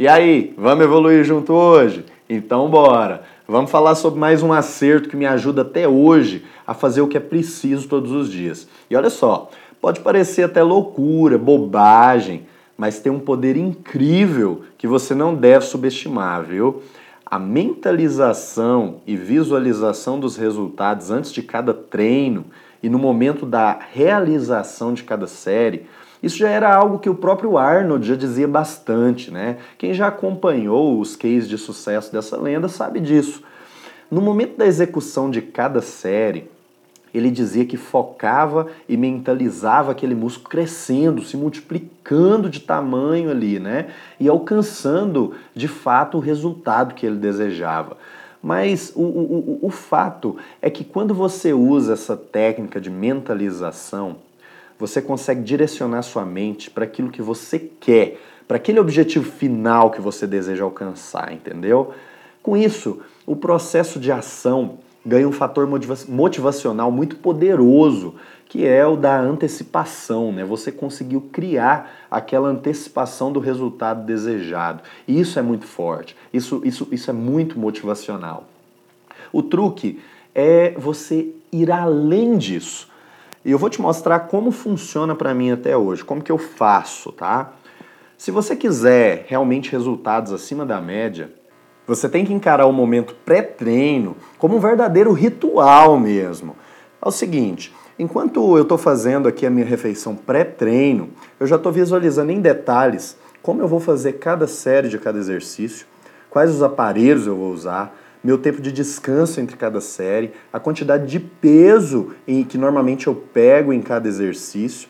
E aí, vamos evoluir junto hoje? Então bora! Vamos falar sobre mais um acerto que me ajuda até hoje a fazer o que é preciso todos os dias. E olha só, pode parecer até loucura, bobagem, mas tem um poder incrível que você não deve subestimar, viu? A mentalização e visualização dos resultados antes de cada treino e no momento da realização de cada série, isso já era algo que o próprio Arnold já dizia bastante, né? Quem já acompanhou os cases de sucesso dessa lenda sabe disso. No momento da execução de cada série, ele dizia que focava e mentalizava aquele músculo crescendo, se multiplicando de tamanho ali, né? E alcançando de fato o resultado que ele desejava. Mas o, o, o, fato é que quando você usa essa técnica de mentalização, você consegue direcionar sua mente para aquilo que você quer, para aquele objetivo final que você deseja alcançar, entendeu? Com isso, o processo de ação ganha um fator motivacional muito poderoso, que é o da antecipação, né? Você conseguiu criar aquela antecipação do resultado desejado. E isso é muito forte. Isso, isso, isso é muito motivacional. O truque é você ir além disso. E eu vou te mostrar como funciona para mim até hoje, como que eu faço, tá? Se você quiser realmente resultados acima da média, você tem que encarar o momento pré-treino como um verdadeiro ritual mesmo. É o seguinte, enquanto eu estou fazendo aqui a minha refeição pré-treino, eu já estou visualizando em detalhes como eu vou fazer cada série de cada exercício, quais os aparelhos eu vou usar, meu tempo de descanso entre cada série, a quantidade de peso em que normalmente eu pego em cada exercício.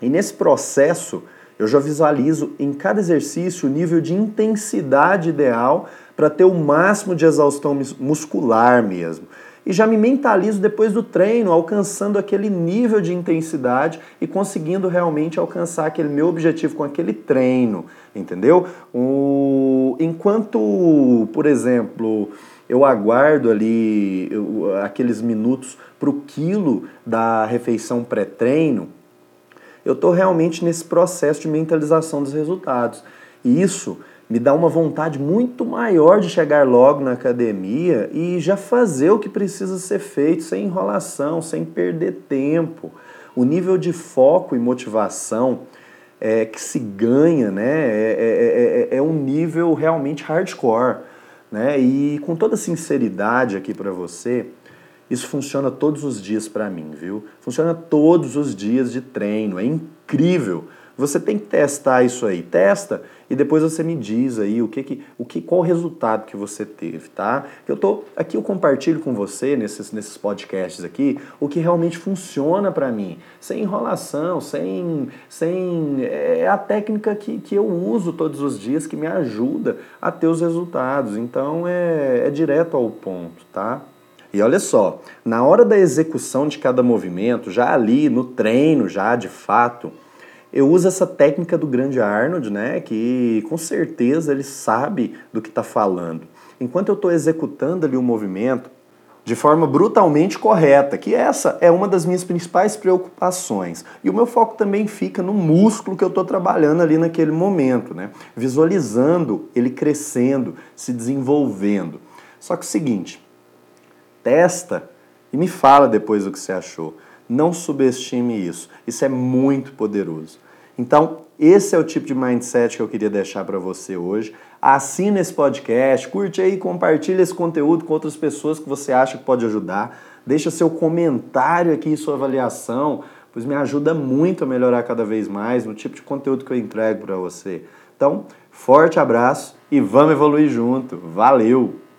E nesse processo, eu já visualizo em cada exercício o nível de intensidade ideal para ter o máximo de exaustão muscular mesmo. E já me mentalizo depois do treino, alcançando aquele nível de intensidade e conseguindo realmente alcançar aquele meu objetivo com aquele treino, entendeu? O... Enquanto, por exemplo, eu aguardo ali eu, aqueles minutos para o quilo da refeição pré-treino, eu estou realmente nesse processo de mentalização dos resultados. E isso me dá uma vontade muito maior de chegar logo na academia e já fazer o que precisa ser feito sem enrolação, sem perder tempo. O nível de foco e motivação é, que se ganha né, é, é, é, é um nível realmente hardcore. Né? E com toda sinceridade aqui para você, isso funciona todos os dias para mim, viu? Funciona todos os dias de treino, é incrível. Você tem que testar isso aí. Testa e depois você me diz aí o que, que, o que qual o resultado que você teve, tá? Eu tô aqui eu compartilho com você nesses, nesses podcasts aqui o que realmente funciona para mim, sem enrolação, sem sem é a técnica que, que eu uso todos os dias que me ajuda a ter os resultados. Então é, é direto ao ponto, tá? E olha só, na hora da execução de cada movimento, já ali no treino, já de fato, eu uso essa técnica do grande Arnold, né, que com certeza ele sabe do que está falando. Enquanto eu estou executando ali o movimento de forma brutalmente correta, que essa é uma das minhas principais preocupações. E o meu foco também fica no músculo que eu estou trabalhando ali naquele momento, né, visualizando ele crescendo, se desenvolvendo. Só que é o seguinte, testa e me fala depois o que você achou. Não subestime isso. Isso é muito poderoso. Então, esse é o tipo de mindset que eu queria deixar para você hoje. Assina esse podcast, curte aí, compartilha esse conteúdo com outras pessoas que você acha que pode ajudar. Deixa seu comentário aqui, sua avaliação, pois me ajuda muito a melhorar cada vez mais no tipo de conteúdo que eu entrego para você. Então, forte abraço e vamos evoluir junto. Valeu!